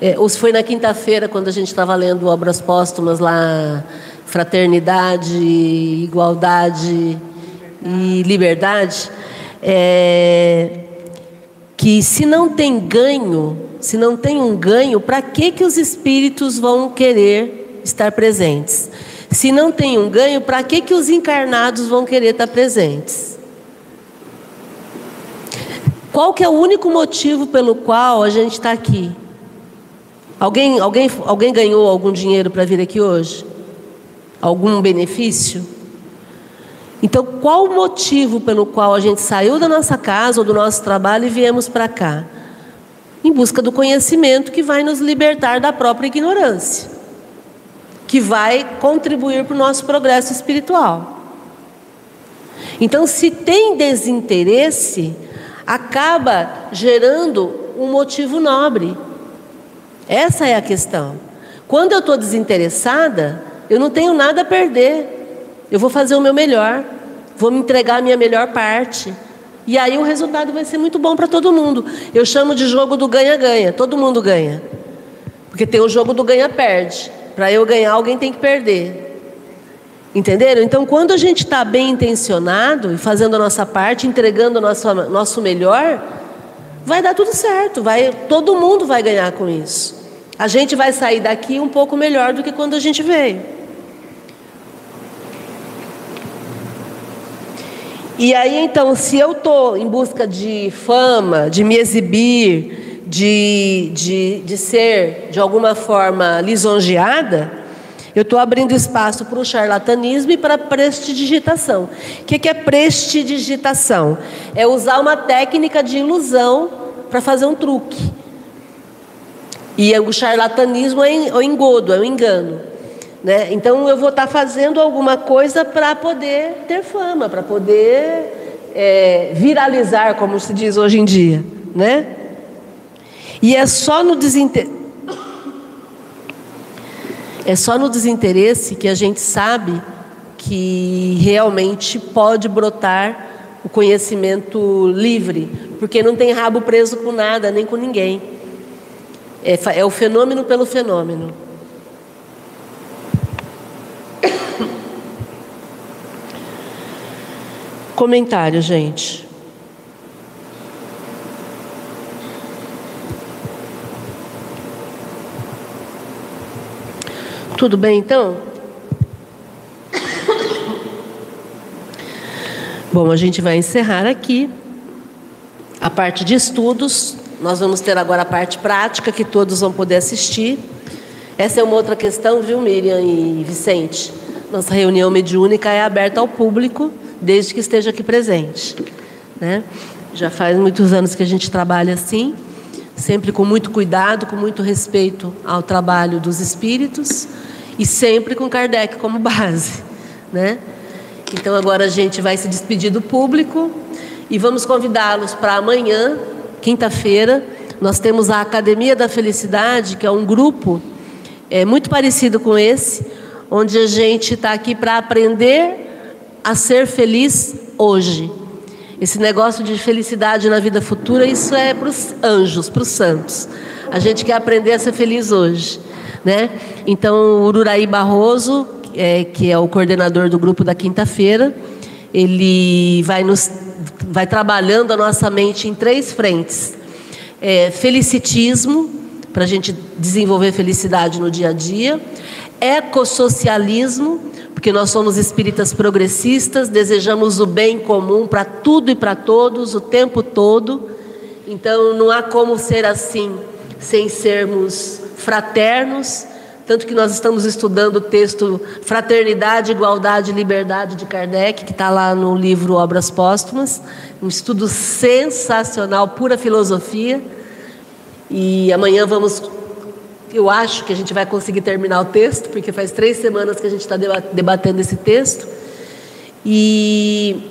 é, ou se foi na quinta-feira, quando a gente estava lendo obras póstumas lá, Fraternidade, Igualdade e Liberdade, é, que se não tem ganho, se não tem um ganho, para que, que os espíritos vão querer estar presentes? Se não tem um ganho, para que, que os encarnados vão querer estar presentes? Qual que é o único motivo pelo qual a gente está aqui? Alguém, alguém, alguém ganhou algum dinheiro para vir aqui hoje? Algum benefício? Então, qual o motivo pelo qual a gente saiu da nossa casa ou do nosso trabalho e viemos para cá? Em busca do conhecimento que vai nos libertar da própria ignorância, que vai contribuir para o nosso progresso espiritual. Então, se tem desinteresse, acaba gerando um motivo nobre. Essa é a questão. Quando eu estou desinteressada, eu não tenho nada a perder. Eu vou fazer o meu melhor. vou me entregar a minha melhor parte. E aí o resultado vai ser muito bom para todo mundo. Eu chamo de jogo do ganha-ganha, todo mundo ganha. Porque tem o jogo do ganha-perde. Para eu ganhar, alguém tem que perder. Entenderam? Então, quando a gente está bem intencionado e fazendo a nossa parte, entregando o nosso, nosso melhor, vai dar tudo certo. Vai, todo mundo vai ganhar com isso. A gente vai sair daqui um pouco melhor do que quando a gente veio. E aí, então, se eu estou em busca de fama, de me exibir, de, de, de ser de alguma forma lisonjeada, eu estou abrindo espaço para o charlatanismo e para a prestidigitação. O que, que é prestidigitação? É usar uma técnica de ilusão para fazer um truque. E o charlatanismo é o engodo, é o engano. Né? Então eu vou estar tá fazendo alguma coisa para poder ter fama, para poder é, viralizar, como se diz hoje em dia. Né? E é só no. É só no desinteresse que a gente sabe que realmente pode brotar o conhecimento livre, porque não tem rabo preso com nada, nem com ninguém. É, é o fenômeno pelo fenômeno. Comentário, gente. Tudo bem então? Bom, a gente vai encerrar aqui a parte de estudos. Nós vamos ter agora a parte prática que todos vão poder assistir. Essa é uma outra questão, viu, Miriam e Vicente? Nossa reunião mediúnica é aberta ao público, desde que esteja aqui presente. Né? Já faz muitos anos que a gente trabalha assim, sempre com muito cuidado, com muito respeito ao trabalho dos espíritos e sempre com Kardec como base, né? Então agora a gente vai se despedir do público e vamos convidá-los para amanhã, quinta-feira, nós temos a Academia da Felicidade, que é um grupo é, muito parecido com esse, onde a gente está aqui para aprender a ser feliz hoje. Esse negócio de felicidade na vida futura, isso é para os anjos, para os santos. A gente quer aprender a ser feliz hoje. Né? Então, o Ururaí Barroso, é, que é o coordenador do grupo da quinta-feira, ele vai, nos, vai trabalhando a nossa mente em três frentes: é, felicitismo, para a gente desenvolver felicidade no dia a dia, ecossocialismo, porque nós somos espíritas progressistas, desejamos o bem comum para tudo e para todos, o tempo todo. Então, não há como ser assim sem sermos fraternos, tanto que nós estamos estudando o texto Fraternidade, Igualdade e Liberdade de Kardec, que está lá no livro Obras Póstumas, um estudo sensacional, pura filosofia. E amanhã vamos, eu acho que a gente vai conseguir terminar o texto, porque faz três semanas que a gente está debatendo esse texto. E,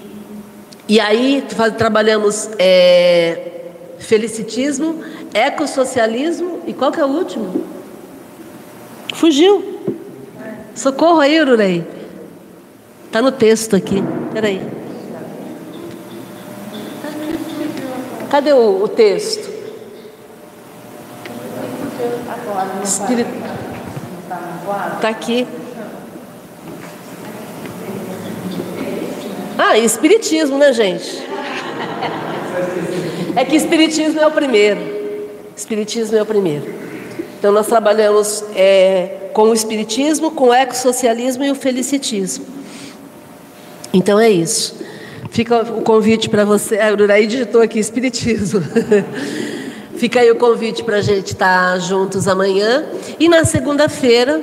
e aí trabalhamos é, felicitismo, ecossocialismo e qual que é o último? Fugiu. Socorro aí, Ururei. Está no texto aqui. Peraí. Cadê o, o texto? Espírito. Está aqui. Ah, espiritismo, né, gente? É que espiritismo é o primeiro. Espiritismo é o primeiro. Então, nós trabalhamos é, com o Espiritismo, com o ecossocialismo e o felicitismo. Então, é isso. Fica o convite para você. A Ururaí digitou aqui Espiritismo. <laughs> Fica aí o convite para a gente estar tá juntos amanhã. E na segunda-feira,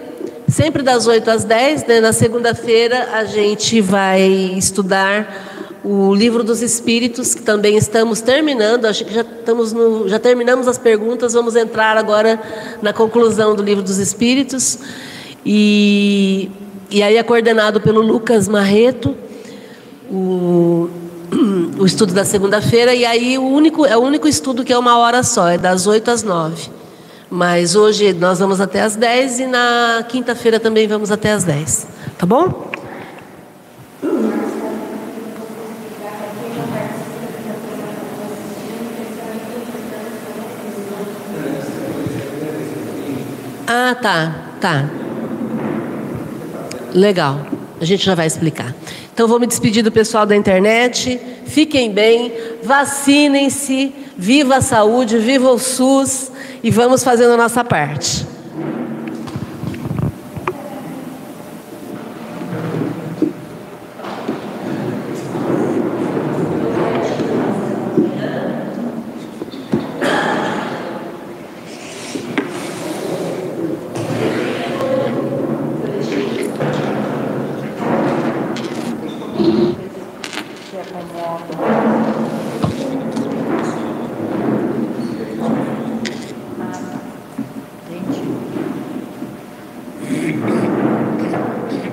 sempre das 8 às 10, né? na segunda-feira, a gente vai estudar o livro dos Espíritos, que também estamos terminando, acho que já, estamos no, já terminamos as perguntas, vamos entrar agora na conclusão do livro dos Espíritos. E, e aí é coordenado pelo Lucas Marreto, o, <clears throat> o estudo da segunda-feira, e aí o único, é o único estudo que é uma hora só, é das 8 às 9. Mas hoje nós vamos até às 10 e na quinta-feira também vamos até às 10. Tá bom? Ah, tá, tá. Legal. A gente já vai explicar. Então vou me despedir do pessoal da internet. Fiquem bem, vacinem-se, viva a saúde, viva o SUS e vamos fazendo a nossa parte.